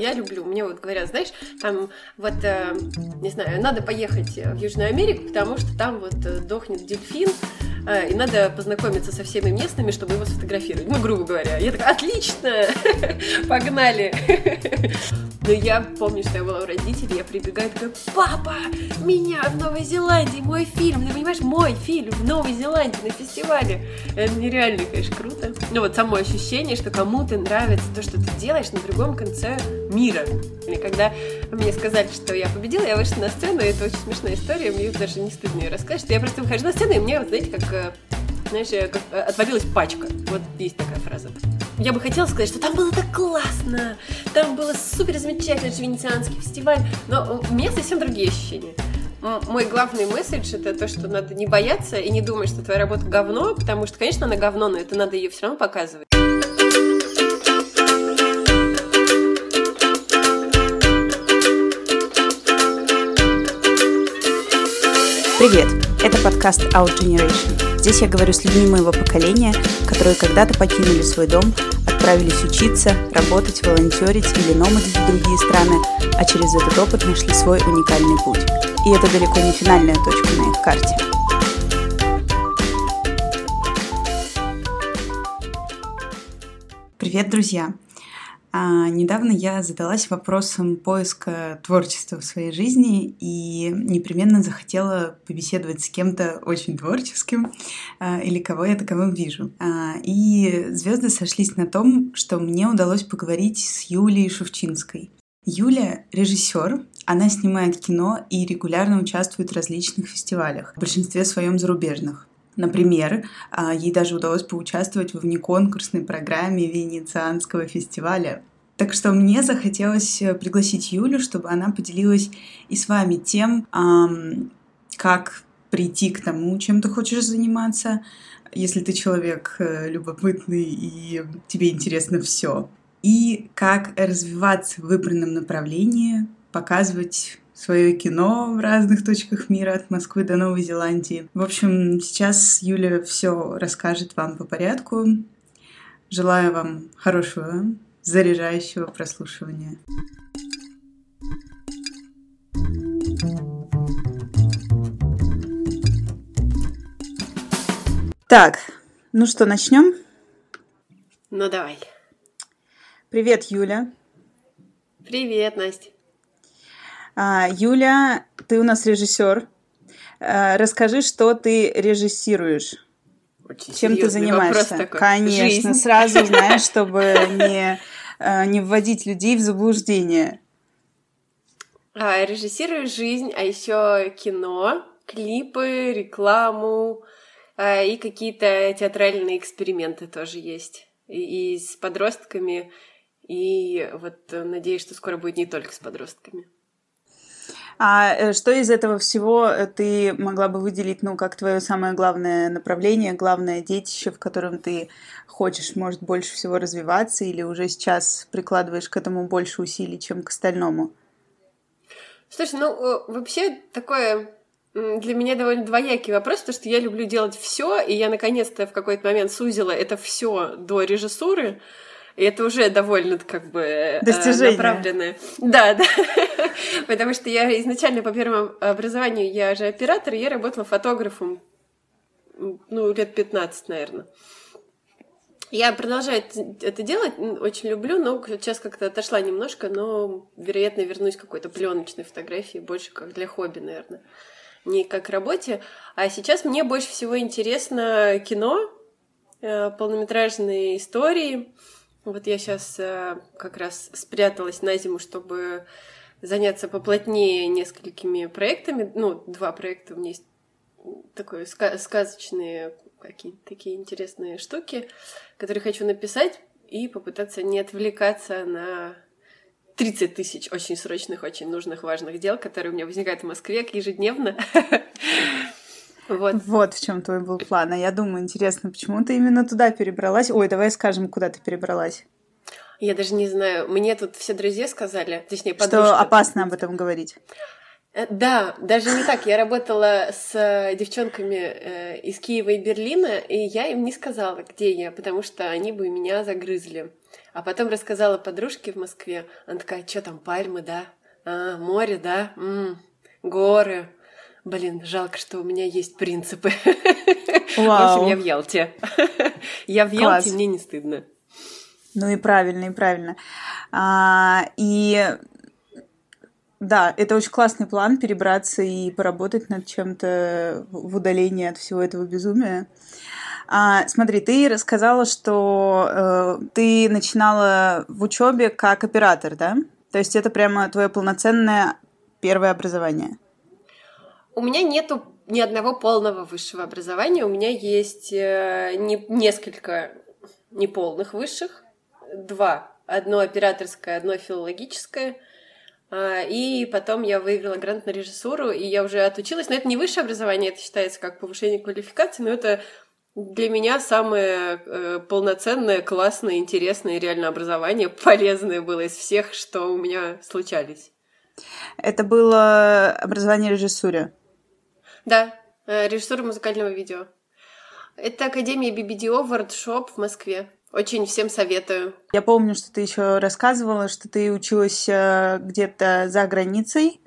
я люблю. Мне вот говорят, знаешь, там вот, э, не знаю, надо поехать в Южную Америку, потому что там вот э, дохнет дельфин, э, и надо познакомиться со всеми местными, чтобы его сфотографировать. Ну, грубо говоря. Я такая, отлично, погнали. Но я помню, что я была у родителей, я прибегаю, такая, папа, меня в Новой Зеландии, мой фильм, ты понимаешь, мой фильм в Новой Зеландии на фестивале. Это нереально, конечно, круто. Ну вот само ощущение, что кому-то нравится то, что ты делаешь на другом конце мира. И когда мне сказали, что я победила, я вышла на сцену, и это очень смешная история, мне даже не стыдно ее рассказать, что я просто выхожу на сцену, и мне, вот, знаете, как э, знаешь, как э, отвалилась пачка. Вот есть такая фраза. Я бы хотела сказать, что там было так классно, там было супер замечательно, это венецианский фестиваль, но у меня совсем другие ощущения. Мой главный месседж это то, что надо не бояться и не думать, что твоя работа говно, потому что, конечно, она говно, но это надо ее все равно показывать. Привет! Это подкаст Out Generation. Здесь я говорю с людьми моего поколения, которые когда-то покинули свой дом, отправились учиться, работать, волонтерить или номадить в другие страны, а через этот опыт нашли свой уникальный путь. И это далеко не финальная точка на их карте. Привет, друзья! А, недавно я задалась вопросом поиска творчества в своей жизни и непременно захотела побеседовать с кем-то очень творческим а, или кого я таковым вижу. А, и звезды сошлись на том, что мне удалось поговорить с Юлией Шевчинской. Юля — режиссер, она снимает кино и регулярно участвует в различных фестивалях, в большинстве своем зарубежных. Например, а, ей даже удалось поучаствовать в внеконкурсной программе Венецианского фестиваля. Так что мне захотелось э, пригласить Юлю, чтобы она поделилась и с вами тем, как прийти к тому, чем ты хочешь заниматься, если ты человек э, любопытный и тебе интересно все, и как развиваться в выбранном направлении, показывать свое кино в разных точках мира, от Москвы до Новой Зеландии. В общем, сейчас Юля все расскажет вам по порядку. Желаю вам хорошего, заряжающего прослушивания. Так, ну что, начнем? Ну давай. Привет, Юля. Привет, Настя. А, Юля, ты у нас режиссер. А, расскажи, что ты режиссируешь. Очень Чем ты занимаешься? Такой. Конечно, Жизнь. сразу знаешь, чтобы не, а, не вводить людей в заблуждение. Режиссирую жизнь, а еще кино, клипы, рекламу и какие-то театральные эксперименты тоже есть. И, и с подростками, и вот э, надеюсь, что скоро будет не только с подростками. А э, что из этого всего э, ты могла бы выделить, ну, как твое самое главное направление, главное детище, в котором ты хочешь, может, больше всего развиваться, или уже сейчас прикладываешь к этому больше усилий, чем к остальному? Слушай, ну, э, вообще такое для меня довольно двоякий вопрос, потому что я люблю делать все, и я наконец-то в какой-то момент сузила это все до режиссуры. И это уже довольно как бы э, Достижение. направленное. Да, да. Потому что я изначально по первому образованию, я же оператор, я работала фотографом, ну, лет 15, наверное. Я продолжаю это делать, очень люблю, но сейчас как-то отошла немножко, но, вероятно, вернусь к какой-то пленочной фотографии, больше как для хобби, наверное, не как работе. А сейчас мне больше всего интересно кино, э, полнометражные истории. Вот я сейчас э, как раз спряталась на зиму, чтобы заняться поплотнее несколькими проектами. Ну, два проекта у меня есть такое сказочные какие-то такие интересные штуки, которые хочу написать и попытаться не отвлекаться на 30 тысяч очень срочных, очень нужных, важных дел, которые у меня возникают в Москве ежедневно. Вот. вот в чем твой был план. А я думаю, интересно, почему ты именно туда перебралась? Ой, давай скажем, куда ты перебралась. Я даже не знаю. Мне тут все друзья сказали, точнее, подружка. Что опасно об этом говорить. Э, да, даже не так. Я работала с э, девчонками э, из Киева и Берлина, и я им не сказала, где я, потому что они бы меня загрызли. А потом рассказала подружке в Москве. Она такая, что там, пальмы, да? А, море, да? М-м, горы. Блин, жалко, что у меня есть принципы. Вау. В общем, я в Ялте. Я в Ялте, мне не стыдно. Ну и правильно, и правильно. А, и да, это очень классный план перебраться и поработать над чем-то в удалении от всего этого безумия. А, смотри, ты рассказала, что э, ты начинала в учебе как оператор, да? То есть это прямо твое полноценное первое образование? У меня нету ни одного полного высшего образования. У меня есть э, не, несколько неполных высших, два. Одно операторское, одно филологическое. А, и потом я выиграла грант на режиссуру, и я уже отучилась. Но это не высшее образование, это считается как повышение квалификации, но это для меня самое э, полноценное, классное, интересное реально образование, полезное было из всех, что у меня случались. Это было образование режиссуре? Да, э, режиссура музыкального видео. Это Академия BBDO Workshop в Москве. Очень всем советую. Я помню, что ты еще рассказывала, что ты училась э, где-то за границей.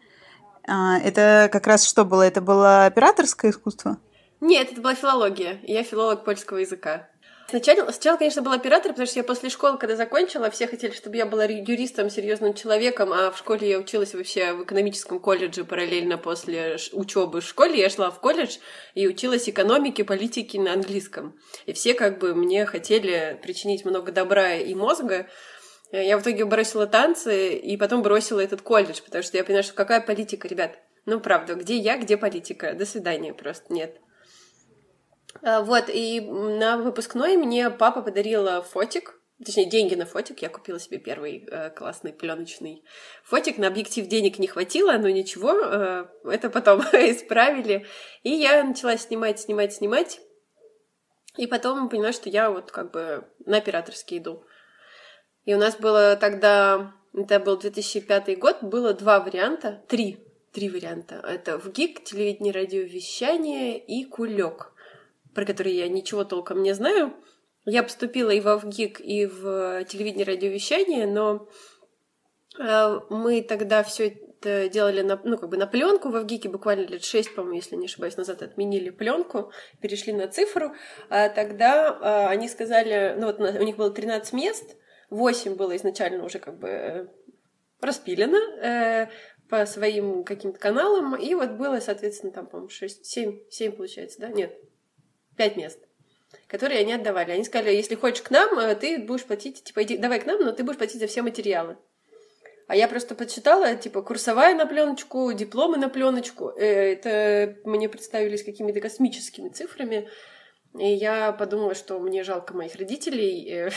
А, это как раз что было? Это было операторское искусство? Нет, это была филология. Я филолог польского языка. Сначала, сначала, конечно, был оператор, потому что я после школы, когда закончила, все хотели, чтобы я была юристом, серьезным человеком, а в школе я училась вообще в экономическом колледже параллельно после учебы в школе. Я шла в колледж и училась экономике, политике на английском. И все как бы мне хотели причинить много добра и мозга. Я в итоге бросила танцы и потом бросила этот колледж, потому что я поняла, что какая политика, ребят? Ну, правда, где я, где политика? До свидания, просто нет. А, вот, и на выпускной мне папа подарил фотик, точнее, деньги на фотик. Я купила себе первый э, классный пленочный фотик. На объектив денег не хватило, но ничего, э, это потом исправили. И я начала снимать, снимать, снимать. И потом поняла, что я вот как бы на операторский иду. И у нас было тогда, это был 2005 год, было два варианта, три, три варианта. Это в ГИК, телевидение, радиовещание и кулек про которые я ничего толком не знаю. Я поступила и в ВГИК, и в телевидение радиовещание, но э, мы тогда все это делали на, ну, как бы на пленку в ВГИКе, буквально лет шесть, по-моему, если не ошибаюсь, назад отменили пленку, перешли на цифру. А тогда э, они сказали, ну вот у них было 13 мест, 8 было изначально уже как бы э, распилено по своим каким-то каналам, и вот было, соответственно, там, по-моему, 6, 7, 7 получается, да? Нет, пять мест, которые они отдавали. Они сказали, если хочешь к нам, э, ты будешь платить, типа, иди, давай к нам, но ты будешь платить за все материалы. А я просто подсчитала, типа, курсовая на пленочку, дипломы на пленочку. Э, это мне представились какими-то космическими цифрами. И я подумала, что мне жалко моих родителей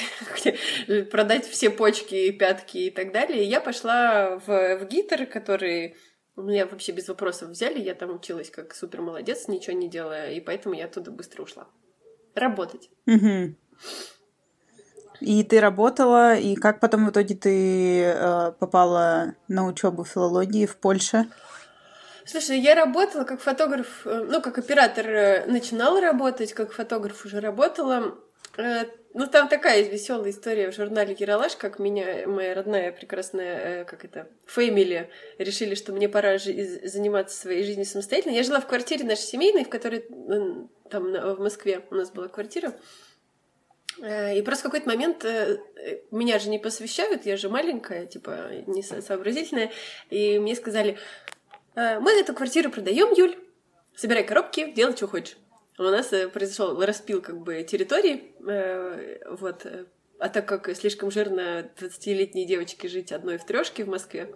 э, продать все почки, пятки и так далее. И я пошла в, в ГИТер, который меня вообще без вопросов взяли, я там училась как супер молодец, ничего не делая, и поэтому я оттуда быстро ушла. Работать. Угу. И ты работала, и как потом в итоге ты э, попала на учебу филологии в Польше? Слушай, я работала как фотограф, э, ну, как оператор э, начинала работать, как фотограф уже работала. Э, ну, там такая веселая история в журнале Ералаш, как меня, моя родная прекрасная, э, как это, фэмили, решили, что мне пора заниматься своей жизнью самостоятельно. Я жила в квартире нашей семейной, в которой там в Москве у нас была квартира. Э, и просто в какой-то момент меня же не посвящают, я же маленькая, типа, не сообразительная, и мне сказали, мы эту квартиру продаем, Юль, собирай коробки, делай, что хочешь. У нас э, произошел распил как бы территории, э, вот, э, а так как слишком жирно 20-летней девочке жить одной в трешке в Москве,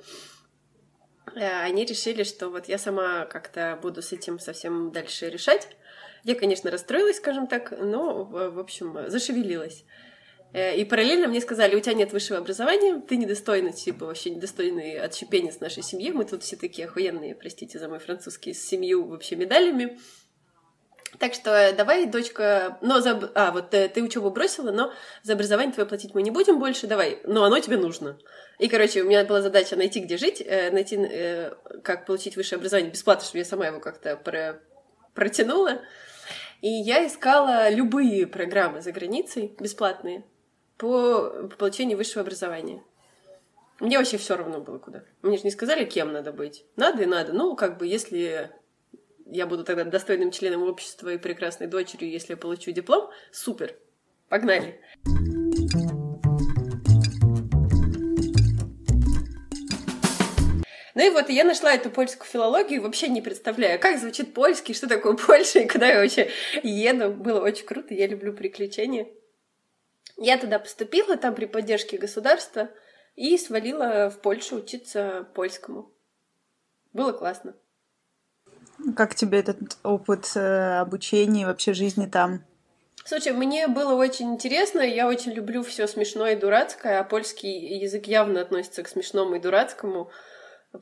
они решили, что вот я сама как-то буду с этим совсем дальше решать. Я, конечно, расстроилась, скажем так, но, в общем, зашевелилась. И параллельно мне сказали, у тебя нет высшего образования, ты недостойный, типа, вообще недостойный отщепенец нашей семьи, мы тут все такие охуенные, простите за мой французский, с семью вообще медалями. Так что э, давай, дочка, но за... А, вот ты, э, ты учебу бросила, но за образование твое платить мы не будем больше, давай, но оно тебе нужно. И, короче, у меня была задача найти, где жить, э, найти, как получить высшее образование бесплатно, чтобы я сама его как-то про... протянула. И я искала любые программы за границей, бесплатные. по получению высшего образования. Мне вообще все равно было куда. Мне же не сказали, кем надо быть. Надо и надо. Ну, как бы, если я буду тогда достойным членом общества и прекрасной дочерью, если я получу диплом, супер. Погнали. Ну и вот я нашла эту польскую филологию, вообще не представляю, как звучит польский, что такое Польша и куда я вообще еду. Было очень круто, я люблю приключения. Я туда поступила, там при поддержке государства, и свалила в Польшу учиться польскому. Было классно. Как тебе этот опыт э, обучения и вообще жизни там? Слушай, мне было очень интересно, я очень люблю все смешное и дурацкое, а польский язык явно относится к смешному и дурацкому,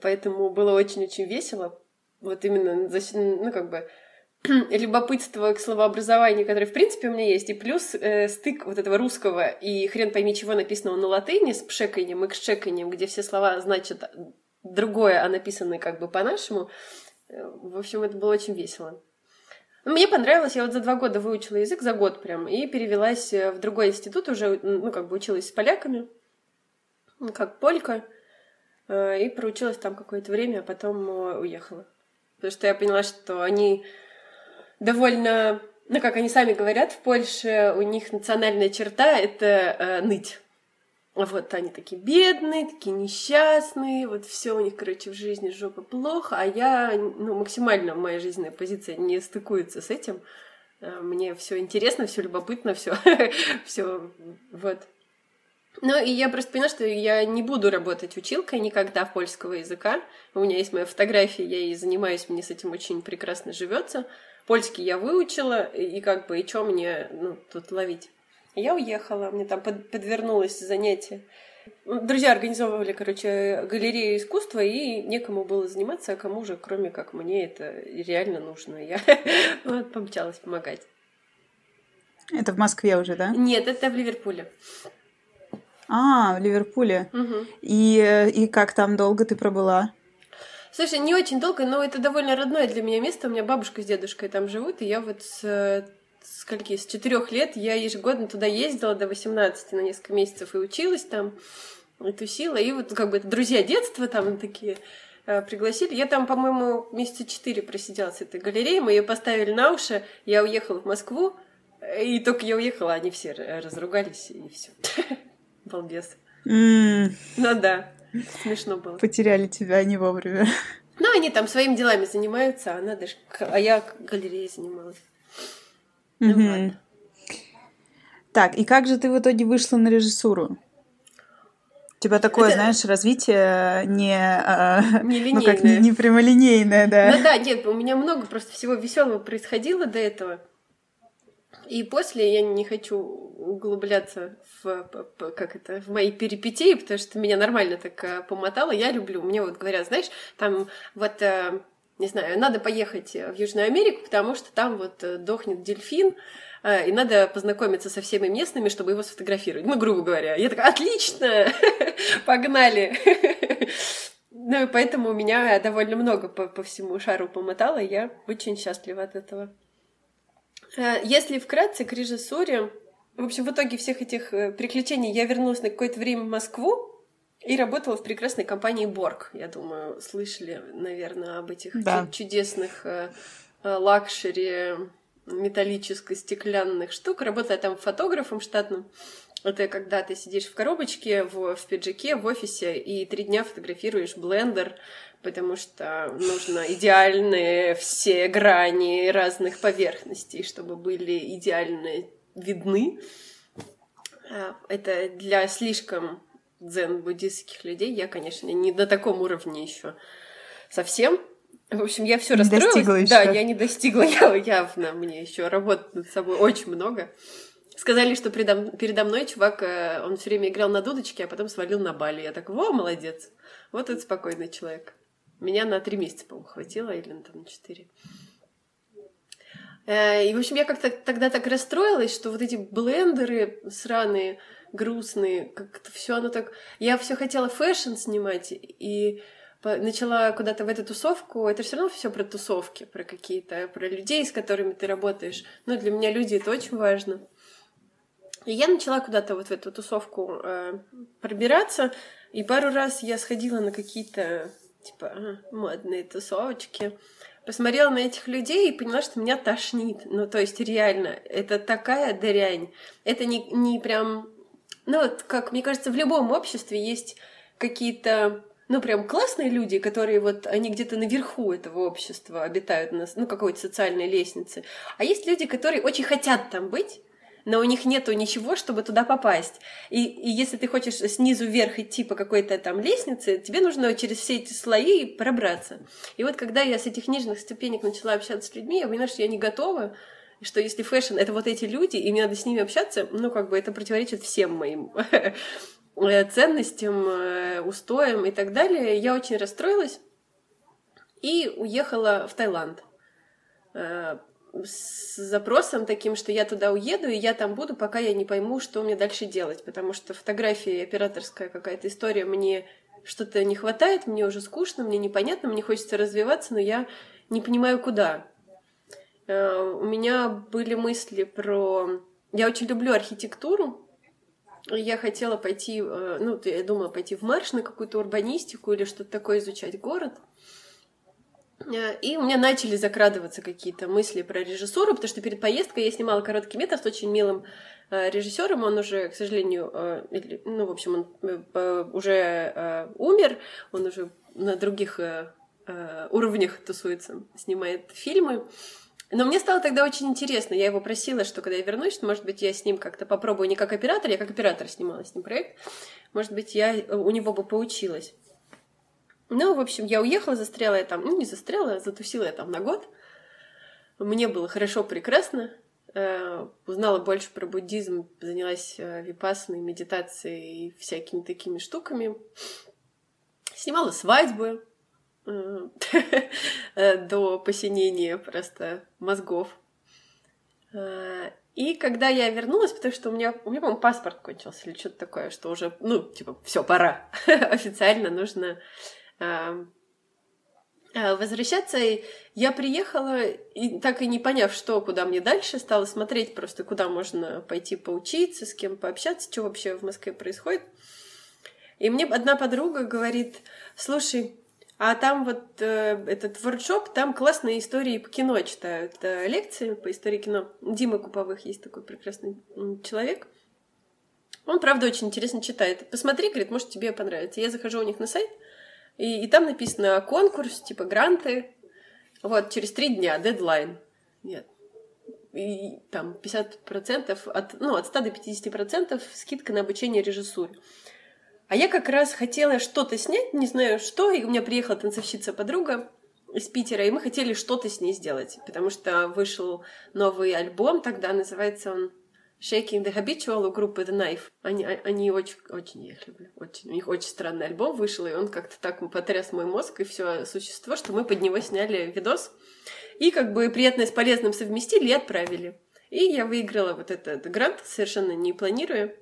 поэтому было очень-очень весело. Вот именно, ну, как бы, любопытство к словообразованию, которое, в принципе, у меня есть, и плюс э, стык вот этого русского и хрен пойми чего написанного на латыни с пшеканием и кшеканием, где все слова значат другое, а написаны как бы по-нашему. Э, в общем, это было очень весело. Мне понравилось, я вот за два года выучила язык, за год прям, и перевелась э, в другой институт уже, ну, как бы училась с поляками, как полька, э, и проучилась там какое-то время, а потом уехала. Потому что я поняла, что они довольно, ну, как они сами говорят, в Польше у них национальная черта — это э, ныть. Вот они такие бедные, такие несчастные, вот все у них, короче, в жизни жопа плохо, а я, ну, максимально моя жизненная позиция не стыкуется с этим. Э, мне все интересно, все любопытно, все, все, вот. Ну, и я просто поняла, что я не буду работать училкой никогда польского языка. У меня есть моя фотография, я ей занимаюсь, мне с этим очень прекрасно живется. Польский я выучила, и как бы, и что мне ну, тут ловить? Я уехала, мне там под, подвернулось занятие. Друзья организовывали, короче, галерею искусства, и некому было заниматься, а кому же, кроме как мне, это реально нужно. Я вот, помчалась помогать. Это в Москве уже, да? Нет, это в Ливерпуле. А, в Ливерпуле. Угу. И, и как там долго ты пробыла? Слушай, не очень долго, но это довольно родное для меня место. У меня бабушка с дедушкой там живут, и я вот с скольки, с четырех лет я ежегодно туда ездила до 18 на несколько месяцев и училась там, и тусила. И вот как бы это друзья детства там такие э, пригласили. Я там, по-моему, месяца четыре просидела с этой галереей. Мы ее поставили на уши. Я уехала в Москву. И только я уехала, они все разругались, и все. Балбес. Ну да. Смешно было. Потеряли тебя не вовремя. Ну, они там своими делами занимаются, а, она даже... а я галереей занималась. Ну, угу. ладно. Так, и как же ты в итоге вышла на режиссуру? У тебя такое, это... знаешь, развитие не, а, не ну как не, не прямолинейное, да. Ну да, нет, у меня много просто всего веселого происходило до этого. И после я не хочу углубляться в, как это, в мои перипетии, потому что меня нормально так э, помотало. Я люблю. Мне вот говорят, знаешь, там вот э, не знаю, надо поехать в Южную Америку, потому что там вот э, дохнет дельфин, и надо познакомиться со всеми местными, чтобы его сфотографировать. Ну, грубо говоря. Я такая, отлично, погнали. Ну, и поэтому у меня довольно много по, по всему шару помотало, я очень счастлива от этого. Э, если вкратце к режиссуре, в общем, в итоге всех этих э, приключений я вернулась на какое-то время в Москву и работала в прекрасной компании Bork. Я думаю, слышали, наверное, об этих да. чудесных э, luxury металлическо-стеклянных штук. Работала там фотографом штатным. Это когда ты сидишь в коробочке, в, в пиджаке, в офисе, и три дня фотографируешь блендер, потому что нужно идеальные все грани разных поверхностей, чтобы были идеально видны. А, это для слишком дзен-буддистских людей. Я, конечно, не на таком уровне еще совсем. В общем, я все расстроилась. Достигла еще. Да, я не достигла я, явно. Мне еще работать над собой очень много. Сказали, что передо, передо мной чувак, э, он все время играл на дудочке, а потом свалил на Бали. Я так, во, молодец. Вот это спокойный человек. Меня на три месяца, по-моему, хватило, или на, там, на четыре. Э, и, в общем, я как-то тогда так расстроилась, что вот эти блендеры сраные, грустные, как-то все оно так... Я все хотела fashion снимать, и начала куда-то в эту тусовку, это все равно все про тусовки, про какие-то, про людей, с которыми ты работаешь. Но для меня люди это очень важно. И я начала куда-то вот в эту тусовку э, пробираться, и пару раз я сходила на какие-то, типа, модные тусовочки, посмотрела на этих людей и поняла, что меня тошнит. Ну, то есть, реально, это такая дрянь. Это не, не прям... Ну, вот, как мне кажется, в любом обществе есть какие-то ну, прям классные люди, которые вот, они где-то наверху этого общества обитают, на, ну, какой-то социальной лестнице. А есть люди, которые очень хотят там быть, но у них нету ничего, чтобы туда попасть. И, и если ты хочешь снизу вверх идти по какой-то там лестнице, тебе нужно через все эти слои пробраться. И вот когда я с этих нижних ступенек начала общаться с людьми, я поняла, что я не готова, что если fashion — это вот эти люди, и мне надо с ними общаться, ну, как бы это противоречит всем моим ценностям, э, устоям и так далее. Я очень расстроилась и уехала в Таиланд э, с запросом таким, что я туда уеду, и я там буду, пока я не пойму, что мне дальше делать. Потому что фотографии, операторская какая-то история, мне что-то не хватает, мне уже скучно, мне непонятно, мне хочется развиваться, но я не понимаю, куда. Э, у меня были мысли про... Я очень люблю архитектуру, я хотела пойти, э, ну, я думала пойти в марш на какую-то урбанистику или что-то такое изучать город. Э, и у меня начали закрадываться какие-то мысли про режиссуру, потому что перед поездкой я снимала короткий метр с очень милым режиссером. Он уже, к сожалению, ну, в общем, он уже умер, он уже на других уровнях тусуется, снимает фильмы. Но мне стало тогда очень интересно. Я его просила, что когда я вернусь, что, может быть, я с ним как-то попробую не как оператор, я как оператор снимала с ним проект. Может быть, я у него бы поучилась. Ну, в общем, я уехала, застряла я там, ну, не застряла, затусила я там на год. Мне было хорошо, прекрасно. Э, узнала больше про буддизм, занялась э, медитацией и всякими такими штуками. Снимала свадьбы э, до посинения просто мозгов. Э, и когда я вернулась, потому что у меня, у меня, по-моему, паспорт кончился или что-то такое, что уже, ну, типа, все, пора. Официально нужно Э, возвращаться. Я приехала, и так и не поняв, что, куда мне дальше, стала смотреть просто, куда можно пойти поучиться, с кем пообщаться, что вообще в Москве происходит. И мне одна подруга говорит, слушай, а там вот э, этот воркшоп, там классные истории по кино читают, э, лекции по истории кино. Дима Куповых есть такой прекрасный человек. Он, правда, очень интересно читает. Посмотри, говорит, может, тебе понравится. Я захожу у них на сайт, и, и там написано конкурс, типа гранты. Вот, через три дня, дедлайн. Нет. И там 50%, от, ну, от 100 до 50% скидка на обучение режиссуре. А я как раз хотела что-то снять, не знаю что, и у меня приехала танцовщица подруга из Питера, и мы хотели что-то с ней сделать, потому что вышел новый альбом, тогда называется он Shaking the Habitual у группы The Knife. Они, они очень, очень, я их люблю. Очень. У них очень странный альбом вышел, и он как-то так потряс мой мозг и все существо, что мы под него сняли видос. И как бы приятное с полезным совместили и отправили. И я выиграла вот этот грант, совершенно не планируя.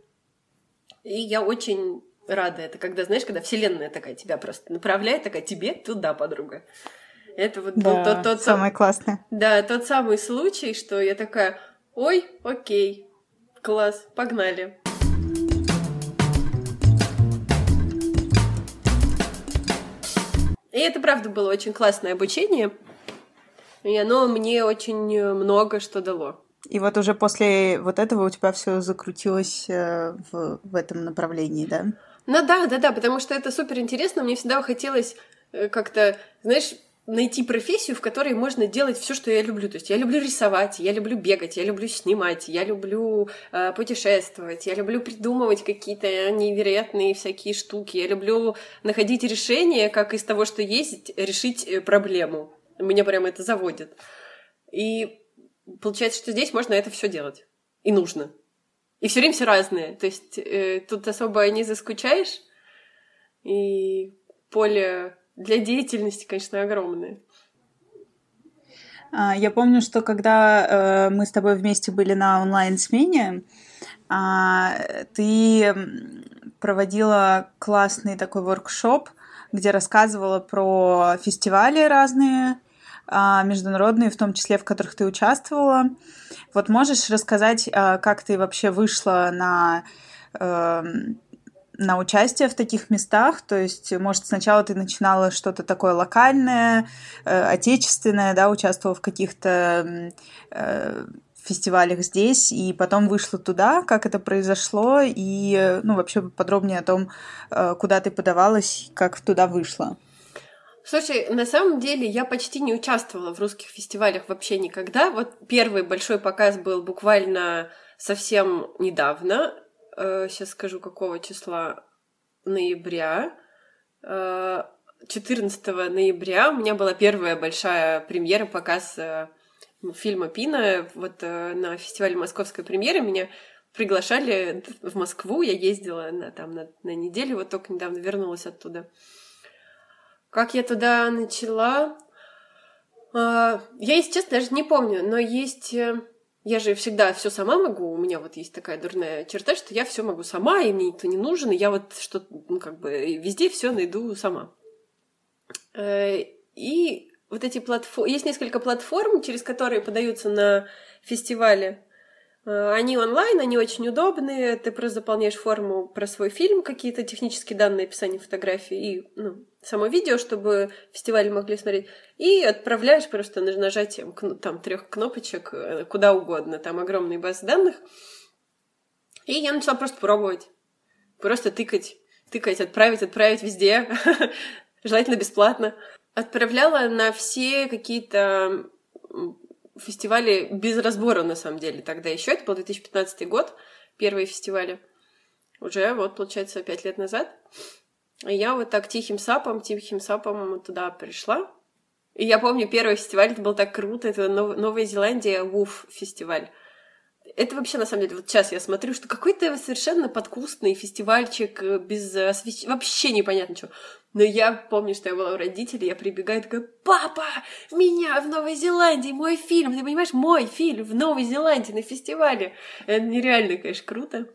И я очень рада это, когда, знаешь, когда вселенная такая тебя просто направляет, такая тебе туда, подруга. Это вот да, тот, тот, самое тот, классное. Да, тот самый случай, что я такая, ой, окей, Класс, погнали. И это, правда, было очень классное обучение, и оно мне очень много что дало. И вот уже после вот этого у тебя все закрутилось э, в, в этом направлении, да? Ну да, да, да, потому что это супер интересно. Мне всегда хотелось э, как-то, знаешь, найти профессию, в которой можно делать все, что я люблю. То есть я люблю рисовать, я люблю бегать, я люблю снимать, я люблю э, путешествовать, я люблю придумывать какие-то невероятные всякие штуки, я люблю находить решение, как из того, что есть, решить э, проблему. Меня прямо это заводит. И получается, что здесь можно это все делать. И нужно. И все время все разное. То есть э, тут особо не заскучаешь. И поле для деятельности, конечно, огромные. А, я помню, что когда э, мы с тобой вместе были на онлайн-смене, а, ты проводила классный такой воркшоп, где рассказывала про фестивали разные, международные, в том числе, в которых ты участвовала. Вот можешь рассказать, а, как ты вообще вышла на эм, на участие в таких местах? То есть, может, сначала ты начинала что-то такое локальное, э, отечественное, да, участвовала в каких-то э, фестивалях здесь, и потом вышла туда, как это произошло, и, ну, вообще подробнее о том, э, куда ты подавалась, как туда вышла. Слушай, на самом деле я почти не участвовала в русских фестивалях вообще никогда. Вот первый большой показ был буквально совсем недавно. Сейчас э, скажу, какого числа ноября. 14 э, ноября у меня была первая большая премьера, показ э, фильма Пина. Вот на фестивале Московской премьеры меня приглашали в Москву. Я ездила на, там на, на неделю, вот только недавно вернулась оттуда. Как я туда начала? А, я, если честно, даже не помню, но есть... Э, я же всегда все сама могу. У меня вот есть такая дурная черта, что я все могу сама, и мне никто не нужен, и я вот что ну, как бы везде все найду сама. Э, и вот эти платформы... Есть несколько платформ, через которые подаются на фестивале Э, они онлайн, они очень удобные. Ты просто заполняешь форму про свой фильм, какие-то технические данные, описание фотографии и ну, само видео, чтобы фестивали могли смотреть. И отправляешь просто нажатием там трех кнопочек э, куда угодно. Там огромные базы данных. И я начала просто пробовать. Просто тыкать. Тыкать, отправить, отправить везде. Желательно бесплатно. Отправляла на все какие-то фестивали без разбора, на самом деле, тогда еще. Это был 2015 год, первые фестивали. Уже, вот, получается, пять лет назад. И я вот так тихим сапом, тихим сапом туда пришла. И я помню, первый фестиваль, это был так круто, это Нов- Новая Зеландия, ВУФ фестиваль. Это вообще, на самом деле, вот сейчас я смотрю, что какой-то совершенно подкустный фестивальчик э, без освещения, вообще непонятно чего. Но я помню, что я была у родителей, я прибегаю такая, папа, меня в Новой Зеландии, мой фильм, ты понимаешь, мой фильм в Новой Зеландии на фестивале. Это нереально, конечно, круто.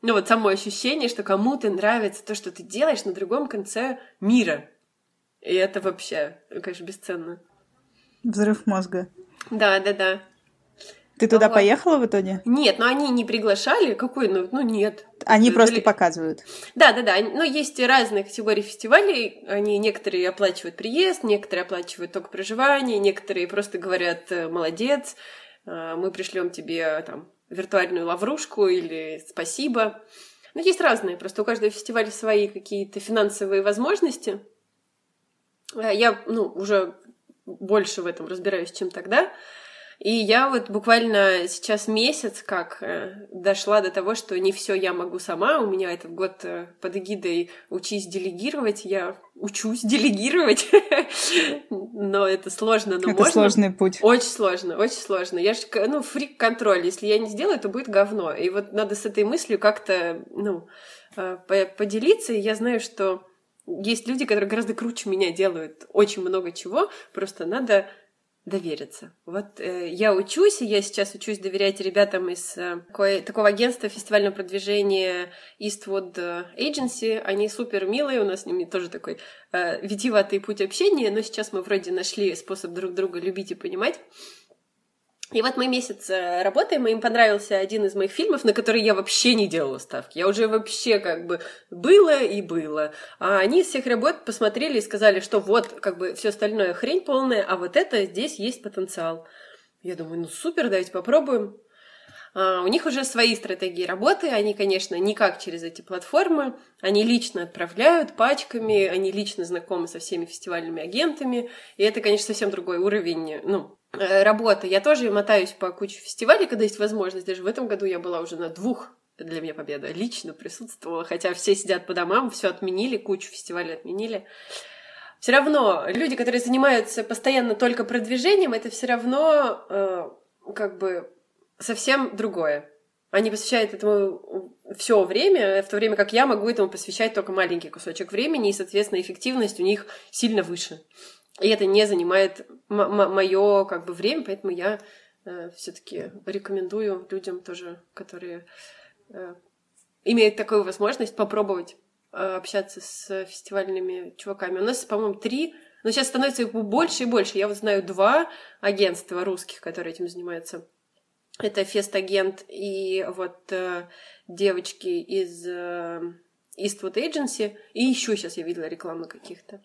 Ну вот само ощущение, что кому-то нравится то, что ты делаешь на другом конце мира. И это вообще, конечно, бесценно. Взрыв мозга. Да, да, да. Ты туда вот. поехала в итоге? Нет, но они не приглашали. Какой? Ну, ну нет. Они просто Дали... показывают. Да, да, да. Но есть разные категории фестивалей. Они некоторые оплачивают приезд, некоторые оплачивают только проживание, некоторые просто говорят э, молодец, э, мы пришлем тебе там виртуальную лаврушку или спасибо. Ну, есть разные, просто у каждого фестиваля свои какие-то финансовые возможности. Э, я, ну, уже больше в этом разбираюсь, чем тогда. И я вот буквально сейчас месяц как э, дошла до того, что не все я могу сама. У меня этот год э, под эгидой «Учись делегировать». Я учусь делегировать, но это сложно, но это можно. сложный путь. Очень сложно, очень сложно. Я же, ну, фрик-контроль. Если я не сделаю, то будет говно. И вот надо с этой мыслью как-то, ну, э, поделиться. И я знаю, что есть люди, которые гораздо круче меня делают очень много чего. Просто надо довериться. Вот э, я учусь, и я сейчас учусь доверять ребятам из э, такой, такого агентства фестивального продвижения Eastwood Agency. Они супер милые, у нас с ними тоже такой э, витиватый путь общения, но сейчас мы вроде нашли способ друг друга любить и понимать. И вот мы месяц э, работаем, и им понравился один из моих фильмов, на который я вообще не делала ставки. Я уже вообще как бы было и было. А они из всех работ посмотрели и сказали, что вот как бы все остальное хрень полная, а вот это здесь есть потенциал. Я думаю, ну супер, давайте попробуем. А, у них уже свои стратегии работы, они, конечно, никак через эти платформы, они лично отправляют пачками, они лично знакомы со всеми фестивальными агентами, и это, конечно, совсем другой уровень, ну, работа. Я тоже мотаюсь по куче фестивалей, когда есть возможность. Даже в этом году я была уже на двух для меня победа. Лично присутствовала, хотя все сидят по домам, все отменили, кучу фестивалей отменили. Все равно люди, которые занимаются постоянно только продвижением, это все равно э, как бы совсем другое. Они посвящают этому все время, в то время как я могу этому посвящать только маленький кусочек времени, и, соответственно, эффективность у них сильно выше. И это не занимает мое как бы время, поэтому я э, все-таки рекомендую людям тоже, которые э, имеют такую возможность попробовать э, общаться с фестивальными чуваками. У нас, по-моему, три Но сейчас становится их больше и больше. Я вот знаю два агентства русских, которые этим занимаются. Это Фест-агент и вот э, девочки из э, Eastwood Agency. И еще сейчас я видела рекламу каких-то.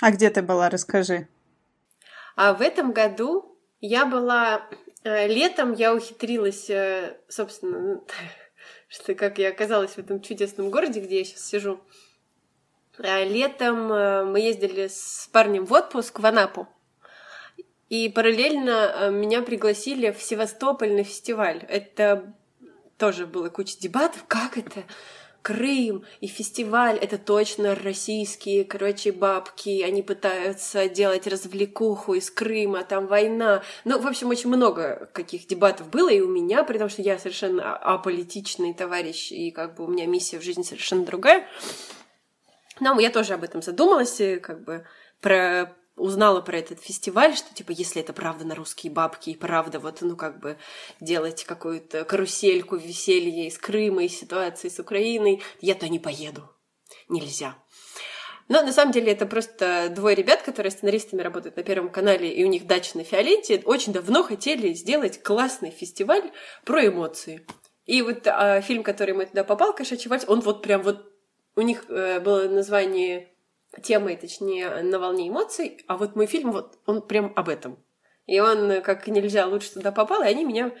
А где ты была, расскажи. А в этом году я была... Э, летом я ухитрилась, э, собственно, ну, что как я оказалась в этом чудесном городе, где я сейчас сижу. А летом э, мы ездили с парнем в отпуск в Анапу. И параллельно э, меня пригласили в Севастополь на фестиваль. Это тоже было куча дебатов. Как это? Крым и фестиваль — это точно российские, короче, бабки. Они пытаются делать развлекуху из Крыма, там война. Ну, в общем, очень много каких дебатов было и у меня, потому что я совершенно аполитичный товарищ, и как бы у меня миссия в жизни совершенно другая. Но я тоже об этом задумалась, как бы про узнала про этот фестиваль, что, типа, если это правда на русские бабки и правда вот, ну, как бы делать какую-то карусельку веселья из Крыма, из ситуации с Украиной, я-то не поеду. Нельзя. Но на самом деле это просто двое ребят, которые сценаристами работают на Первом канале, и у них дача на Фиоленте, очень давно хотели сделать классный фестиваль про эмоции. И вот а, фильм, который мы туда попал, «Кошачий вальс», он вот прям вот... У них э, было название темой, точнее, на волне эмоций, а вот мой фильм, вот он прям об этом. И он как нельзя лучше туда попал, и они меня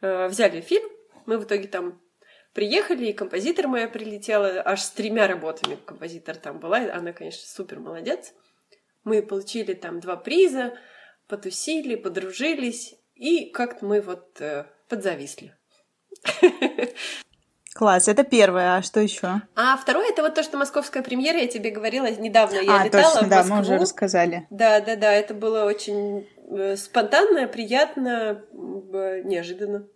э, взяли в фильм. Мы в итоге там приехали, и композитор моя прилетела аж с тремя работами. Композитор там была, она, конечно, супер молодец. Мы получили там два приза, потусили, подружились, и как-то мы вот э, подзависли. Класс, это первое, а что еще? А второе это вот то, что московская премьера, я тебе говорила недавно, я а, летала точно, в Москву. да, мы уже рассказали. Да, да, да, это было очень э, спонтанно, приятно, неожиданно.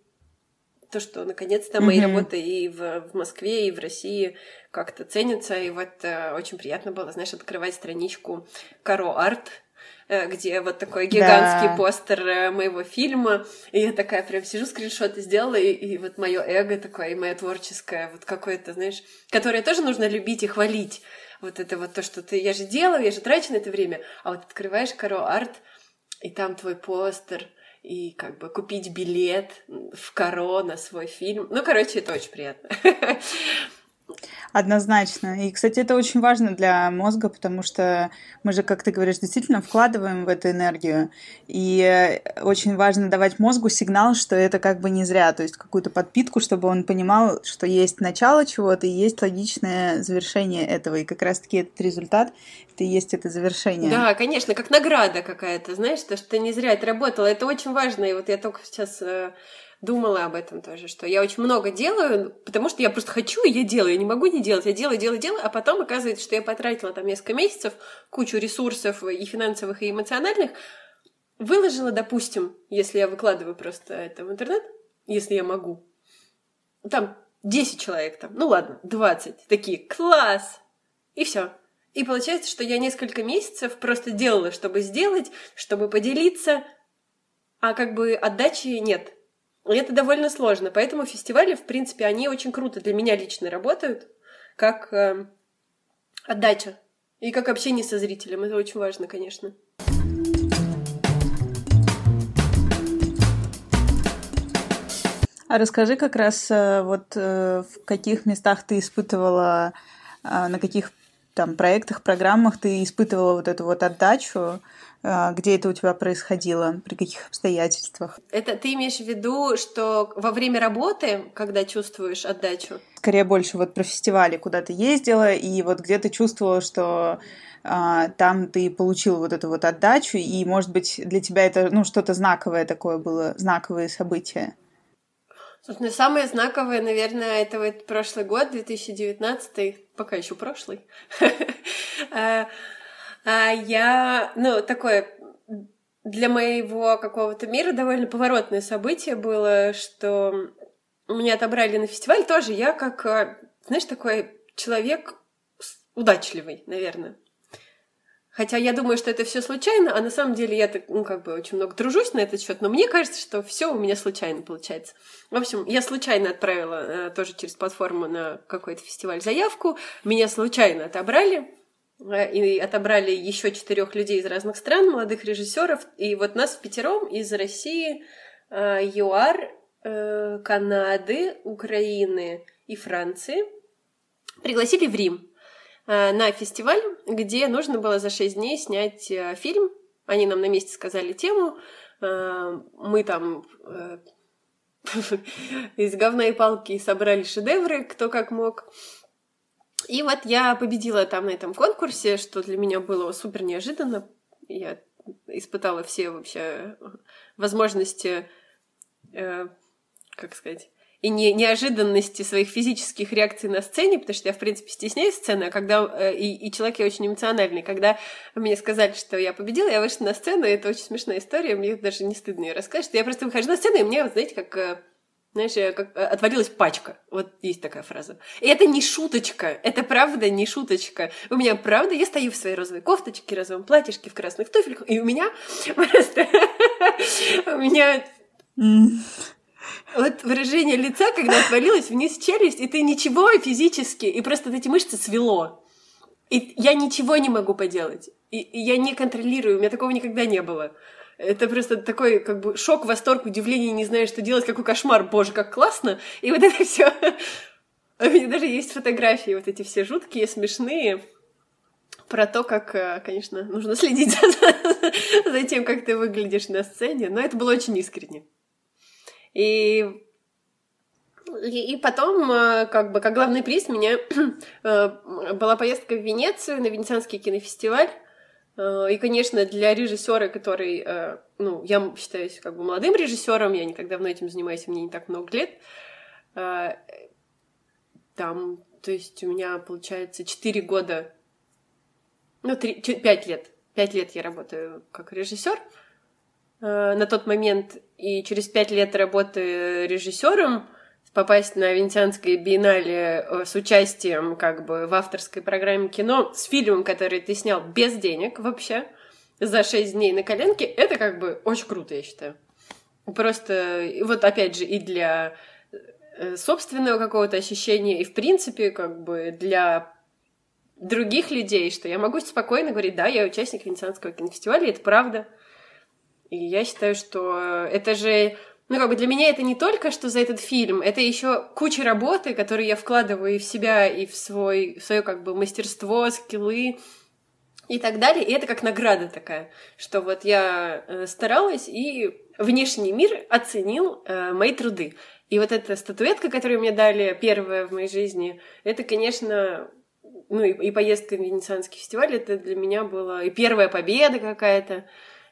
То, что наконец-то mm-hmm. мои работы и в, в Москве, и в России как-то ценятся, и вот э, очень приятно было, знаешь, открывать страничку Каро Арт, где вот такой гигантский да. постер э, моего фильма, и я такая прям сижу, скриншоты сделала, и, и вот мое эго такое, и мое творческое, вот какое-то, знаешь, которое тоже нужно любить и хвалить. Вот это вот то, что ты, я же делаю, я же трачу на это время, а вот открываешь Каро Арт, и там твой постер, и как бы купить билет в Каро на свой фильм. Ну, короче, это очень приятно. Однозначно. И, кстати, это очень важно для мозга, потому что мы же, как ты говоришь, действительно вкладываем в эту энергию. И очень важно давать мозгу сигнал, что это как бы не зря, то есть какую-то подпитку, чтобы он понимал, что есть начало чего-то и есть логичное завершение этого. И как раз-таки этот результат это и есть это завершение. Да, конечно, как награда какая-то, знаешь, то, что ты не зря отработала. Это очень важно. И вот я только сейчас э, думала об этом тоже, что я очень много делаю, потому что я просто хочу, и я делаю, я не могу не делать, я делаю, делаю, делаю, а потом оказывается, что я потратила там несколько месяцев, кучу ресурсов и финансовых, и эмоциональных, выложила, допустим, если я выкладываю просто это в интернет, если я могу, там 10 человек там, ну ладно, 20, такие, класс, и все. И получается, что я несколько месяцев просто делала, чтобы сделать, чтобы поделиться, а как бы отдачи нет. И это довольно сложно. Поэтому фестивали, в принципе, они очень круто для меня лично работают, как э, отдача и как общение со зрителем. Это очень важно, конечно. А расскажи как раз э, вот э, в каких местах ты испытывала, э, на каких там проектах, программах ты испытывала вот эту вот отдачу, где это у тебя происходило, при каких обстоятельствах? Это ты имеешь в виду, что во время работы, когда чувствуешь отдачу? Скорее больше вот про фестивали, куда ты ездила, и вот где ты чувствовала, что а, там ты получил вот эту вот отдачу, и, может быть, для тебя это, ну, что-то знаковое такое было, знаковые события? Собственно, самое знаковое, наверное, это вот прошлый год, 2019, пока еще прошлый. А, а я, ну, такое для моего какого-то мира довольно поворотное событие было, что меня отобрали на фестиваль тоже. Я как, э, знаешь, такой человек удачливый, наверное. Хотя я думаю, что это все случайно, а на самом деле я ну, как бы очень много тружусь на этот счет, но мне кажется, что все у меня случайно получается. В общем, я случайно отправила э, тоже через платформу на какой-то фестиваль заявку, меня случайно отобрали, и отобрали еще четырех людей из разных стран, молодых режиссеров. И вот нас пятером из России, э, ЮАР, э, Канады, Украины и Франции пригласили в Рим на фестиваль, где нужно было за шесть дней снять фильм. Они нам на месте сказали тему. Мы там из говна и палки собрали шедевры, кто как мог. И вот я победила там на этом конкурсе, что для меня было супер неожиданно. Я испытала все вообще возможности, э, как сказать, и не, неожиданности своих физических реакций на сцене, потому что я, в принципе, стесняюсь сцены, а когда э, и, и человек я очень эмоциональный. Когда мне сказали, что я победила, я вышла на сцену, и это очень смешная история, мне даже не стыдно ее рассказать, что я просто выхожу на сцену, и мне, знаете, как э, знаешь, как э, отвалилась пачка. Вот есть такая фраза. И это не шуточка. Это правда не шуточка. У меня правда, я стою в своей розовой кофточке, розовом платьишке, в красных туфельках, и у меня просто... У меня вот выражение лица, когда отвалилась вниз челюсть, и ты ничего физически, и просто эти мышцы свело. И я ничего не могу поделать. И, и я не контролирую, у меня такого никогда не было. Это просто такой как бы шок, восторг, удивление, не знаю, что делать, какой кошмар, боже, как классно. И вот это все. У меня даже есть фотографии, вот эти все жуткие, смешные, про то, как, э, конечно, нужно следить за, за тем, как ты выглядишь на сцене, но это было очень искренне. И и потом, э, как бы, как главный приз, у меня э, была поездка в Венецию на Венецианский кинофестиваль. Э, и, конечно, для режиссера, который, ну, я считаюсь как бы молодым режиссером, я не так давно этим занимаюсь, мне не так много лет. Там, то есть у меня получается 4 года, ну, 3, 5 лет. 5 лет я работаю как режиссер. Э, на тот момент, и через пять лет работы режиссером попасть на Венецианское биеннале э, с участием как бы в авторской программе кино с фильмом, который ты снял без денег вообще за шесть дней на коленке, это как бы очень круто, я считаю. Просто, вот опять же, и для э, собственного какого-то ощущения, и в принципе, как бы для других людей, что я могу спокойно говорить, да, я участник Венецианского кинофестиваля, это правда. И я считаю, что это же ну, как бы для меня это не только что за этот фильм, это еще куча работы, которую я вкладываю и в себя, и в, свой, в свое как бы мастерство, скиллы и так далее. И это как награда такая, что вот я э, старалась, и внешний мир оценил э, мои труды. И вот эта статуэтка, которую мне дали, первая в моей жизни, это, конечно, ну и, и поездка в Венецианский фестиваль, это для меня была и первая победа какая-то.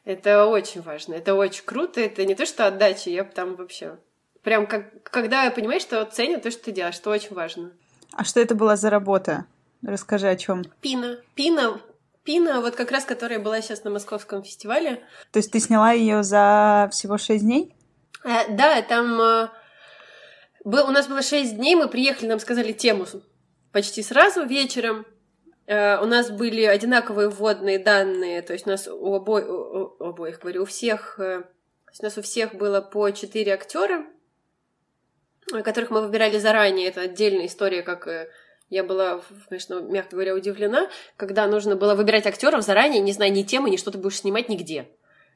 Это очень важно, это очень круто, это не то, что отдача, я там вообще... Прям как, когда понимаешь, что ценят то, что ты делаешь, что очень важно. А что это была за работа? Расскажи о чем. Пина. Пина. Пина, вот как раз которая была сейчас на Московском фестивале. То есть ты сняла ее за всего шесть дней? А, да, там а, был, у нас было шесть дней, мы приехали, нам сказали тему почти сразу вечером. Э, у нас были одинаковые вводные данные, то есть у нас у, обо... у обоих, говорю, у всех, э, то есть у нас у всех было по четыре актера, которых мы выбирали заранее. Это отдельная история, как э, я была, конечно, мягко говоря, удивлена, когда нужно было выбирать актеров заранее, не зная ни темы, ни что ты будешь снимать нигде.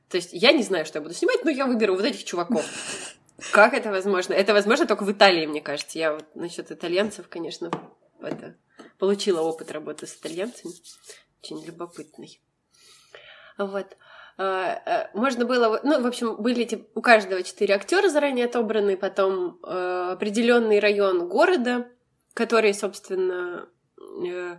То есть я не знаю, что я буду снимать, но я выберу вот этих чуваков. Как это возможно? Это возможно только в Италии, мне кажется. Я вот насчет итальянцев, конечно, это получила опыт работы с итальянцами, очень любопытный. Вот. А, а, можно было, ну, в общем, были эти, у каждого четыре актера заранее отобраны, потом э, определенный район города, который, собственно, э,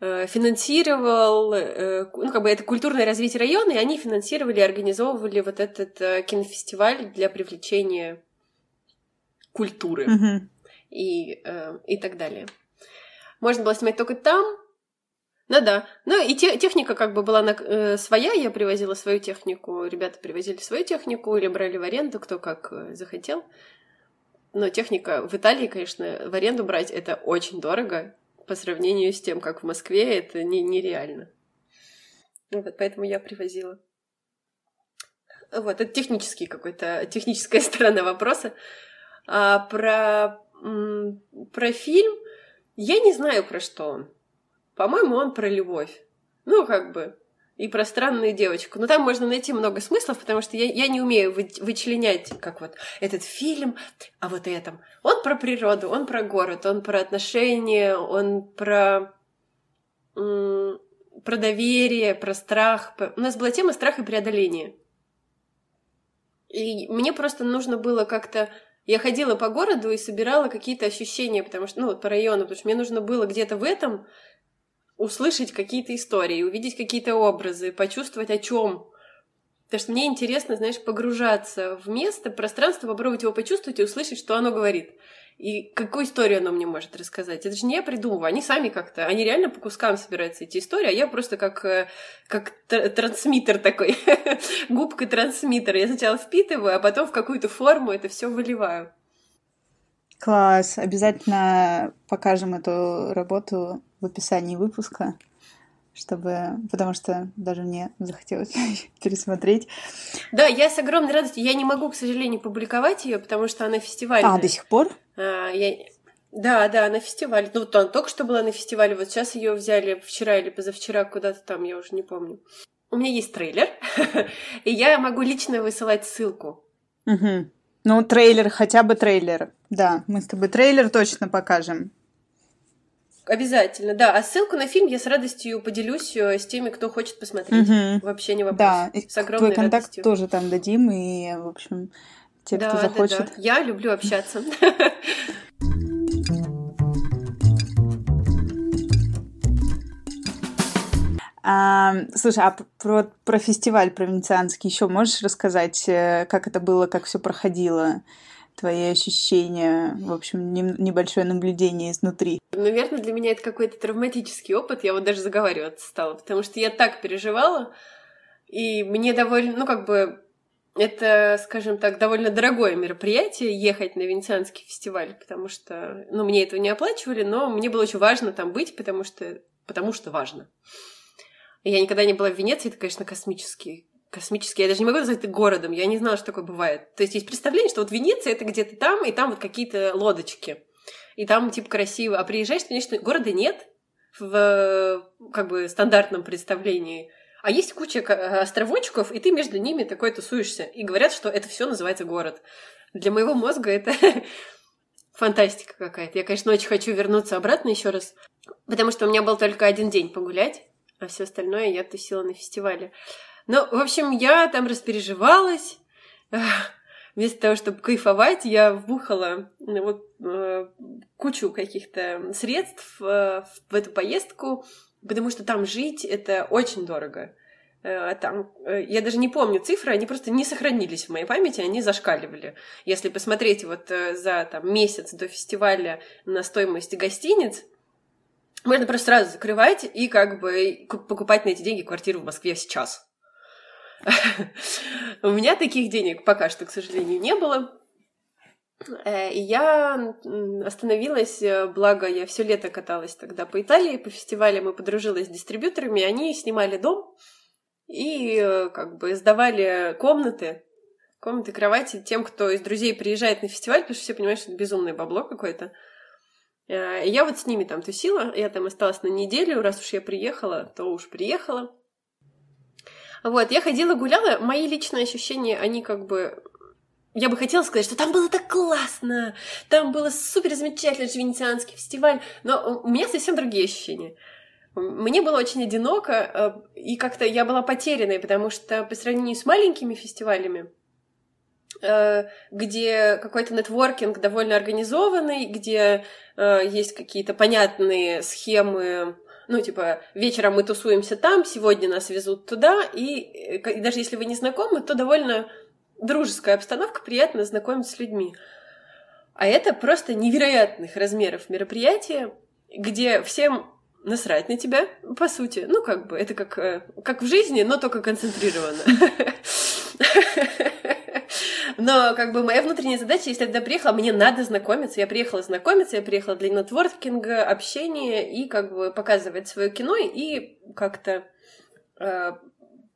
э, финансировал, ну, как бы это культурное развитие района, и они финансировали и организовывали вот этот кинофестиваль для привлечения культуры mm-hmm. и, и так далее. Можно было снимать только там. Ну да. Ну и те, техника как бы была на, э, своя, я привозила свою технику, ребята привозили свою технику или брали в аренду, кто как э, захотел. Но техника в Италии, конечно, в аренду брать это очень дорого по сравнению с тем, как в Москве, это не, нереально. Вот, поэтому я привозила. Вот, это технический какой-то, техническая сторона вопроса. А про, про фильм я не знаю, про что он. По-моему, он про любовь. Ну, как бы, и про странную девочку. Но там можно найти много смыслов, потому что я, я не умею вы, вычленять, как вот этот фильм, а вот этом. Он про природу, он про город, он про отношения, он про, про доверие, про страх. У нас была тема страх и преодоление. И мне просто нужно было как-то... Я ходила по городу и собирала какие-то ощущения, потому что, ну, вот по району, потому что мне нужно было где-то в этом услышать какие-то истории, увидеть какие-то образы, почувствовать о чем. Потому что мне интересно, знаешь, погружаться в место, пространство, попробовать его почувствовать и услышать, что оно говорит. И какую историю оно мне может рассказать? Это же не я придумываю, они сами как-то, они реально по кускам собираются эти истории, а я просто как, э, как трансмиттер такой, губка трансмиттер. Я сначала впитываю, а потом в какую-то форму это все выливаю. Класс. Обязательно покажем эту работу в описании выпуска, чтобы, потому что даже мне захотелось пересмотреть. Да, я с огромной радостью, я не могу, к сожалению, публиковать ее, потому что она фестивальная. А, до сих пор? А, я... Да, да, на фестивале. Ну, вот она только что была на фестивале, вот сейчас ее взяли вчера или позавчера куда-то там, я уже не помню. У меня есть трейлер, и я могу лично высылать ссылку. Угу. Ну, трейлер, хотя бы трейлер. Да, мы с тобой трейлер точно покажем. Обязательно, да. А ссылку на фильм я с радостью поделюсь э, с теми, кто хочет посмотреть. Угу. Вообще не вопрос. Да, с огромной твой контакт радостью. тоже там дадим, и, в общем, те, да, кто захочет. Да, да. Я люблю общаться. А, слушай, а про, про фестиваль провинцианский еще можешь рассказать, э, как это было, как все проходило? Твои ощущения, в общем, небольшое наблюдение изнутри? Наверное, для меня это какой-то травматический опыт, я вот даже заговариваться стала, потому что я так переживала, и мне довольно, ну, как бы, это, скажем так, довольно дорогое мероприятие ехать на Венецианский фестиваль, потому что, ну, мне этого не оплачивали, но мне было очень важно там быть, потому что, потому что важно. Я никогда не была в Венеции, это, конечно, космический космический, я даже не могу назвать это городом, я не знала, что такое бывает. То есть есть представление, что вот Венеция это где-то там, и там вот какие-то лодочки, и там типа красиво. А приезжаешь, что города нет в как бы стандартном представлении. А есть куча островочков, и ты между ними такой тусуешься. И говорят, что это все называется город. Для моего мозга это фантастика какая-то. Я, конечно, очень хочу вернуться обратно еще раз, потому что у меня был только один день погулять, а все остальное я тусила на фестивале. Ну, в общем, я там распереживалась. Вместо того, чтобы кайфовать, я вбухала ну, вот, э, кучу каких-то средств э, в эту поездку, потому что там жить это очень дорого. Э, там, я даже не помню цифры, они просто не сохранились в моей памяти, они зашкаливали. Если посмотреть вот за там, месяц до фестиваля на стоимость гостиниц, можно просто сразу закрывать и как бы покупать на эти деньги квартиру в Москве сейчас. У меня таких денег пока что, к сожалению, не было. Э, и я остановилась, э, благо я все лето каталась тогда по Италии, по фестивалям, мы подружилась с дистрибьюторами, они снимали дом и э, как бы сдавали комнаты, комнаты, кровати тем, кто из друзей приезжает на фестиваль, потому что все понимают, что это безумное бабло какое-то. И я вот с ними там тусила, я там осталась на неделю, раз уж я приехала, то уж приехала. Вот, я ходила, гуляла, мои личные ощущения, они как бы я бы хотела сказать, что там было так классно, там было супер замечательно, это венецианский фестиваль, но у меня совсем другие ощущения. Мне было очень одиноко, э, и как-то я была потерянной, потому что по сравнению с маленькими фестивалями, э, где какой-то нетворкинг довольно организованный, где э, есть какие-то понятные схемы ну, типа, вечером мы тусуемся там, сегодня нас везут туда, и, и даже если вы не знакомы, то довольно дружеская обстановка, приятно знакомиться с людьми. А это просто невероятных размеров мероприятие, где всем насрать на тебя, по сути. Ну, как бы, это как, э, как в жизни, но только концентрированно. Но как бы моя внутренняя задача, если я туда приехала, мне надо знакомиться. Я приехала знакомиться, я приехала для нетворкинга, общения и как бы показывать свое кино и как-то э,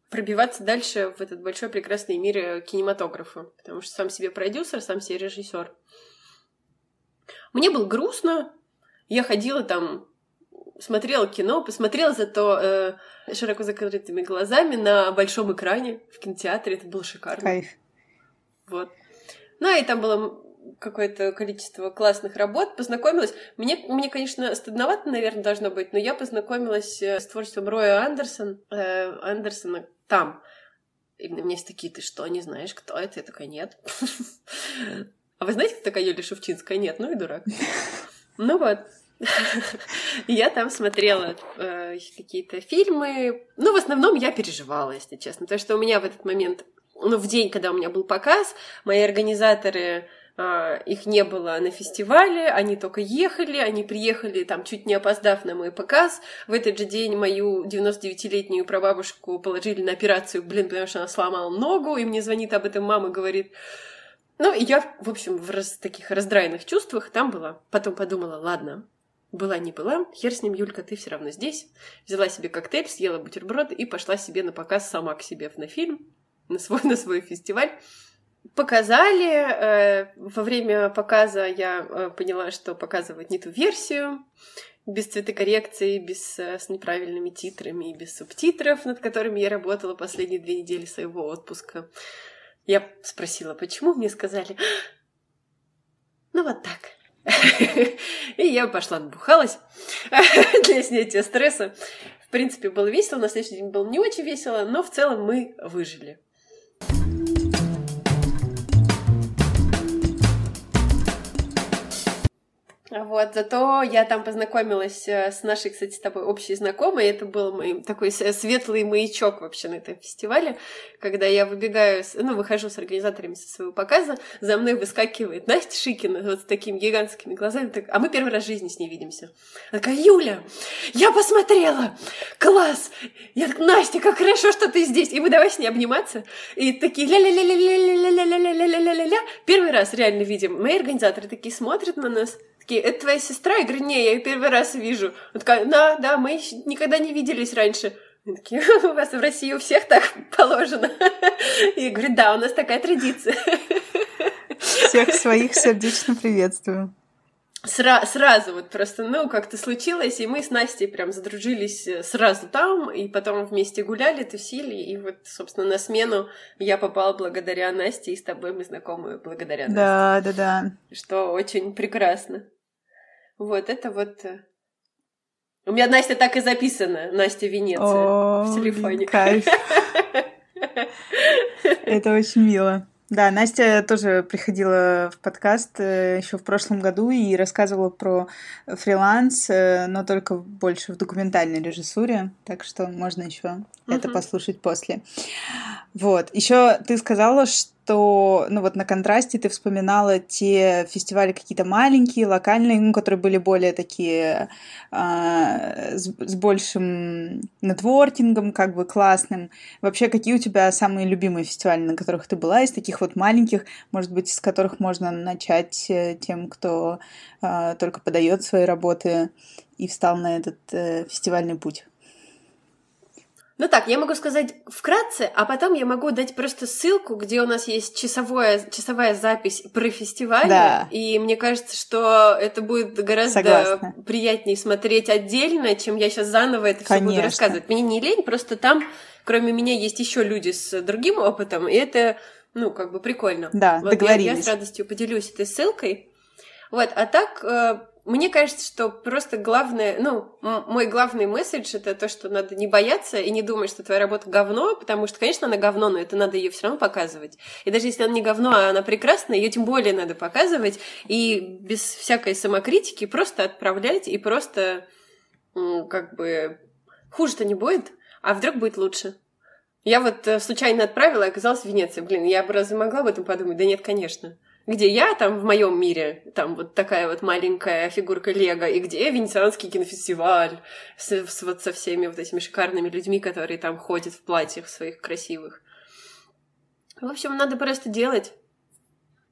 пробиваться дальше в этот большой прекрасный мир кинематографа. Потому что сам себе продюсер, сам себе режиссер. Мне было грустно. Я ходила там смотрела кино, посмотрела зато э, широко закрытыми глазами на большом экране в кинотеатре. Это было шикарно. Кайф. Вот. Ну, и там было какое-то количество классных работ, познакомилась. Мне, мне, конечно, стыдновато, наверное, должно быть, но я познакомилась э, с творчеством Роя Андерсон, э, Андерсона там. И у меня есть такие, ты что, не знаешь, кто это? Я такая, нет. А вы знаете, кто такая Юлия Шевчинская? Нет, ну и дурак. Ну вот. Я там смотрела э, какие-то фильмы. Ну, в основном я переживала, если честно. Потому что у меня в этот момент, в день, когда у меня был показ, мои организаторы а, их не было на фестивале, они только ехали, они приехали там чуть не опоздав на мой показ. В этот же день мою 99-летнюю прабабушку положили на операцию, блин, потому что она сломала ногу, и мне звонит об этом мама, говорит, ну, и я, в общем, в раз, таких раздраенных чувствах там была. Потом подумала, ладно, была не была, хер с ним, Юлька, ты все равно здесь. Взяла себе коктейль, съела бутерброд и пошла себе на показ сама к себе на фильм, на свой, на свой фестиваль. Показали. Э, во время показа я э, поняла, что показывают не ту версию, без цветокоррекции, без, э, с неправильными титрами и без субтитров, над которыми я работала последние две недели своего отпуска. Я спросила, почему, мне сказали, ну вот так. И я пошла отбухалась для снятия стресса. В принципе, было весело, на следующий день было не очень весело, но в целом мы выжили. Вот, зато я там познакомилась э, с нашей, кстати, с тобой общей знакомой. Это был мой такой светлый маячок вообще на этом фестивале, когда я выбегаю, ну, выхожу с организаторами со своего показа, за мной выскакивает Настя Шикина вот с такими гигантскими глазами, так, а мы первый раз в жизни с ней видимся. Она такая, Юля, я посмотрела! Класс! Я так, Настя, как хорошо, что ты здесь! И мы давай с ней обниматься. И такие ля-ля-ля-ля-ля-ля-ля-ля-ля-ля-ля-ля-ля. Первый раз реально видим. Мои организаторы такие смотрят на нас, такие, это твоя сестра? Я говорю, не, я ее первый раз вижу. Она такая, да, да, мы никогда не виделись раньше. Они такие, у вас в России у всех так положено. И я говорю, да, у нас такая традиция. Всех своих сердечно приветствую. Сра- сразу вот просто, ну, как-то случилось, и мы с Настей прям задружились э, сразу там, и потом вместе гуляли, тусили, и вот, собственно, на смену я попала благодаря Насте, и с тобой мы знакомы благодаря Насте. Да, да, да. Что очень прекрасно. Вот, это вот... Э, у меня Настя так и записана, Настя Венеция О, в телефоне. Кайф. Это очень мило. Да, Настя тоже приходила в подкаст э, еще в прошлом году и рассказывала про фриланс, э, но только больше в документальной режиссуре, так что можно еще uh-huh. это послушать после. Вот. Еще ты сказала, что что, ну вот на контрасте ты вспоминала те фестивали какие-то маленькие, локальные, ну, которые были более такие э, с, с большим нетворкингом, как бы классным. Вообще, какие у тебя самые любимые фестивали, на которых ты была, из таких вот маленьких, может быть, из которых можно начать э, тем, кто э, только подает свои работы и встал на этот э, фестивальный путь? Ну так, я могу сказать вкратце, а потом я могу дать просто ссылку, где у нас есть часовое, часовая запись про фестиваль. Да. И мне кажется, что это будет гораздо Согласна. приятнее смотреть отдельно, чем я сейчас заново это все буду рассказывать. Мне не лень, просто там, кроме меня, есть еще люди с другим опытом, и это, ну, как бы прикольно. Да, вот договорились. Я, я с радостью поделюсь этой ссылкой. Вот, а так, э, мне кажется, что просто главное, ну, мой главный месседж это то, что надо не бояться и не думать, что твоя работа говно, потому что, конечно, она говно, но это надо ее все равно показывать. И даже если она не говно, а она прекрасная, ее тем более надо показывать и без всякой самокритики просто отправлять и просто как бы хуже-то не будет, а вдруг будет лучше. Я вот э, случайно отправила, оказалась в Венеции. Блин, я бы разве могла об этом подумать? Да нет, конечно где я там в моем мире, там вот такая вот маленькая фигурка Лего, и где Венецианский кинофестиваль с, с, вот со всеми вот этими шикарными людьми, которые там ходят в платьях своих красивых. В общем, надо просто делать.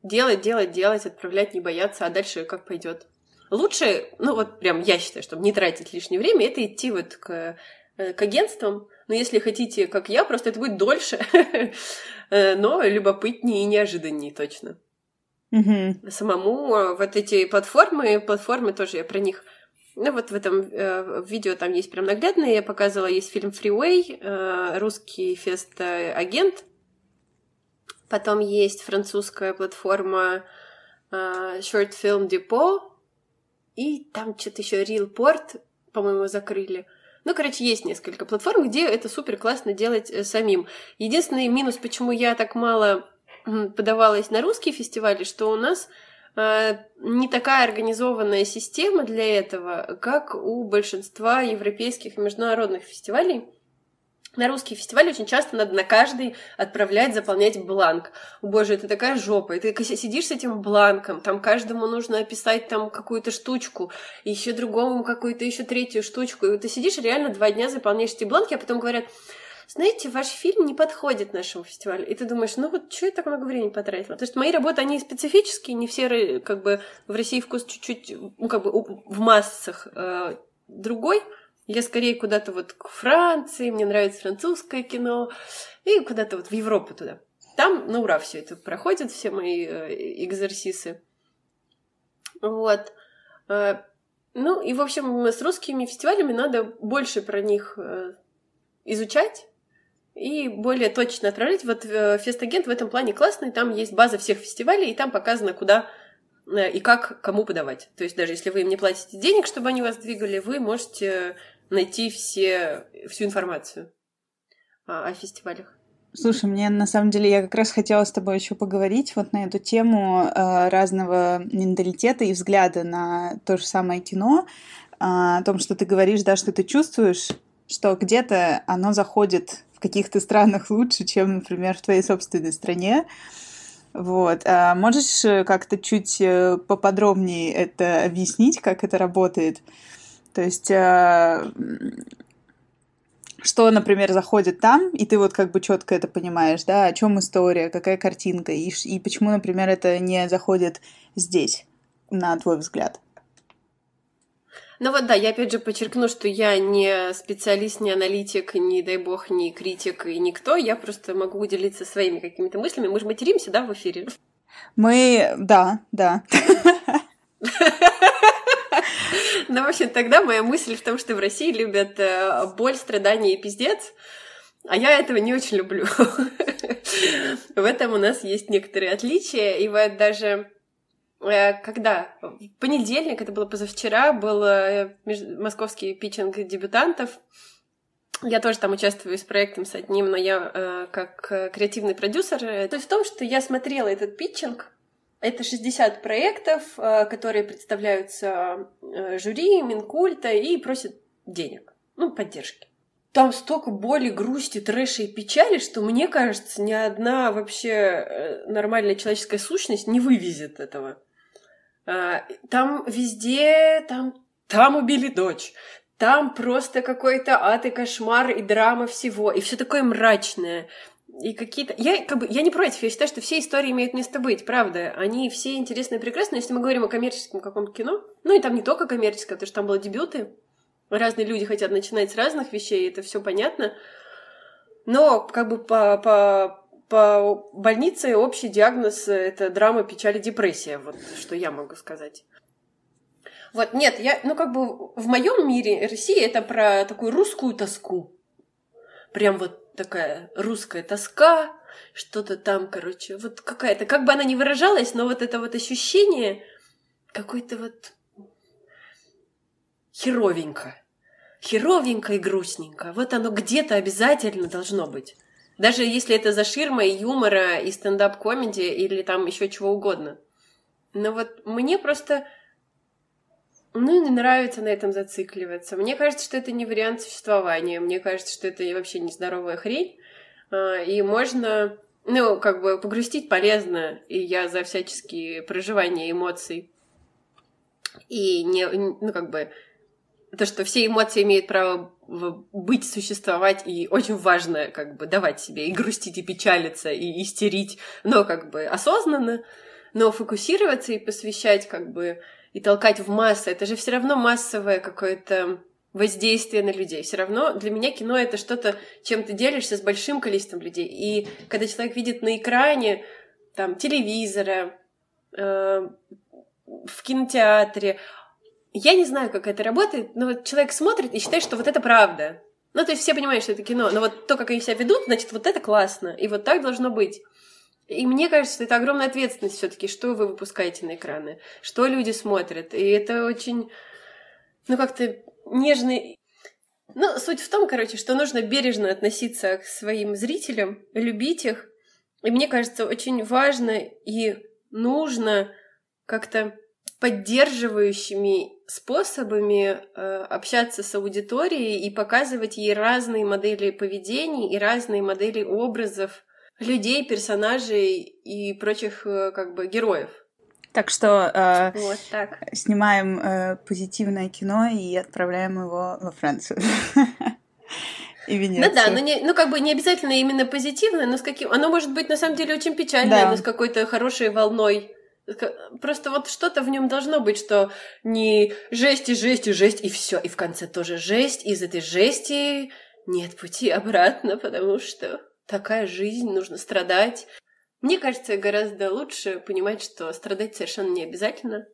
Делать, делать, делать, отправлять, не бояться, а дальше как пойдет. Лучше, ну вот прям я считаю, чтобы не тратить лишнее время, это идти вот к, э, к агентствам. Но если хотите, как я, просто это будет дольше, но любопытнее и неожиданнее точно. Угу. Самому э, вот эти платформы, платформы тоже я про них Ну вот в этом э, видео там есть прям наглядно, я показывала, есть фильм Freeway, э, русский фест-агент, потом есть французская платформа э, Short Film Depot, и там что-то еще Real Port, по-моему, закрыли. Ну, короче, есть несколько платформ, где это супер классно делать э, самим. Единственный минус, почему я так мало подавалась на русские фестивали, что у нас Э, не такая организованная система для этого, как у большинства европейских и международных фестивалей. На русские фестивали очень часто надо на каждый отправлять, заполнять бланк. Боже, это такая жопа. И ты сидишь с этим бланком, там каждому нужно описать там какую-то штучку, еще другому какую-то еще третью штучку. И вот ты сидишь реально два дня заполняешь эти бланки, а потом говорят, знаете, ваш фильм не подходит нашему фестивалю. И ты думаешь, ну вот что я так много времени потратила? То есть мои работы, они специфические, не все как бы в России вкус чуть-чуть, ну как бы в массах э, другой. Я скорее куда-то вот к Франции, мне нравится французское кино, и куда-то вот в Европу туда. Там, ну ура, все это проходит, все мои э, экзерсисы. Вот. Э, ну и, в общем, с русскими фестивалями надо больше про них э, изучать, и более точно отправлять. Вот э, Фестагент в этом плане классный, там есть база всех фестивалей, и там показано, куда э, и как кому подавать. То есть даже если вы им не платите денег, чтобы они вас двигали, вы можете найти все, всю информацию о, о фестивалях. Слушай, мне на самом деле я как раз хотела с тобой еще поговорить вот на эту тему э, разного менталитета и взгляда на то же самое кино, э, о том, что ты говоришь, да, что ты чувствуешь, что где-то оно заходит в каких-то странах лучше, чем, например, в твоей собственной стране. Вот. А можешь э, как-то чуть э, поподробнее это объяснить, как это работает? То есть, а, что, например, заходит там, и ты вот как бы четко это понимаешь, да, о чем история, какая картинка, и, и почему, например, это не заходит здесь, на твой взгляд? Ну вот да, я опять же подчеркну, что я не специалист, не аналитик, не дай бог, не критик и никто. Я просто могу делиться своими какими-то мыслями. Мы же материмся, да, в эфире? Мы, да, да. Ну, в общем, тогда моя мысль в том, что в России любят э, боль, страдания и пиздец, а я этого не очень люблю. В этом у нас есть некоторые отличия, и вот даже когда? В понедельник, это было позавчера, был э, московский питчинг дебютантов. Я тоже там участвую с проектом с одним, но я э, как э, креативный продюсер. То есть в том, что я смотрела этот питчинг, это 60 проектов, э, которые представляются э, жюри, Минкульта и просят денег, ну, поддержки. Там столько боли, грусти, трэша и печали, что, мне кажется, ни одна вообще нормальная человеческая сущность не вывезет этого. А, там везде, там, там убили дочь, там просто какой-то ад и кошмар и драма всего, и все такое мрачное. И какие-то... Я, как бы, я не против, я считаю, что все истории имеют место быть, правда. Они все интересные и прекрасные, если мы говорим о коммерческом каком-то кино. Ну и там не только коммерческое, потому что там было дебюты. Разные люди хотят начинать с разных вещей, это все понятно. Но как бы по, по по больнице общий диагноз — это драма, печаль депрессия. Вот что я могу сказать. Вот, нет, я, ну, как бы в моем мире Россия это про такую русскую тоску. Прям вот такая русская тоска, что-то там, короче, вот какая-то, как бы она ни выражалась, но вот это вот ощущение какой-то вот херовенько. Херовенько и грустненько. Вот оно где-то обязательно должно быть. Даже если это за ширмой юмора и стендап-комеди или там еще чего угодно. Но вот мне просто ну, не нравится на этом зацикливаться. Мне кажется, что это не вариант существования. Мне кажется, что это вообще нездоровая хрень. А, и можно, ну, как бы погрустить полезно. И я за всяческие проживания эмоций. И не, ну, как бы, то, что все эмоции имеют право быть, существовать, и очень важно как бы давать себе и грустить, и печалиться, и истерить, но как бы осознанно, но фокусироваться и посвящать как бы и толкать в массы, это же все равно массовое какое-то воздействие на людей. Все равно для меня кино это что-то, чем ты делишься с большим количеством людей. И когда человек видит на экране там телевизора, э, в кинотеатре, я не знаю, как это работает, но вот человек смотрит и считает, что вот это правда. Ну, то есть все понимают, что это кино, но вот то, как они себя ведут, значит, вот это классно, и вот так должно быть. И мне кажется, что это огромная ответственность все-таки, что вы выпускаете на экраны, что люди смотрят. И это очень, ну, как-то нежный. Ну, суть в том, короче, что нужно бережно относиться к своим зрителям, любить их. И мне кажется, очень важно и нужно как-то поддерживающими способами э, общаться с аудиторией и показывать ей разные модели поведений и разные модели образов людей, персонажей и прочих э, как бы героев. Так что э, вот так. снимаем э, позитивное кино и отправляем его во Францию. И Венецию. Ну да, но не, ну как бы не обязательно именно позитивное, но с каким... Оно может быть на самом деле очень печальное, да. но с какой-то хорошей волной. Просто вот что-то в нем должно быть, что не жесть и жесть и жесть, и все, и в конце тоже жесть, из этой жести нет пути обратно, потому что такая жизнь, нужно страдать. Мне кажется, гораздо лучше понимать, что страдать совершенно не обязательно,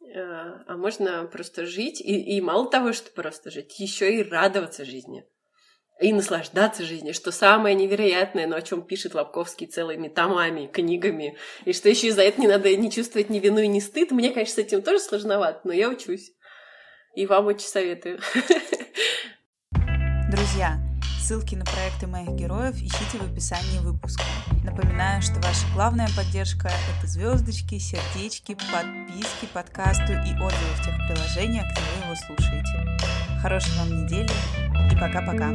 э, а можно просто жить, и, и мало того, что просто жить, еще и радоваться жизни. И наслаждаться жизнью, что самое невероятное, но о чем пишет Лобковский целыми томами, книгами, и что еще и за это не надо не чувствовать ни вину и ни стыд. Мне, конечно, с этим тоже сложновато, но я учусь. И вам очень советую. Друзья, Ссылки на проекты моих героев ищите в описании выпуска. Напоминаю, что ваша главная поддержка — это звездочки, сердечки, подписки подкасту и отзывы в тех приложениях, где вы его слушаете. Хорошей вам недели и пока-пока.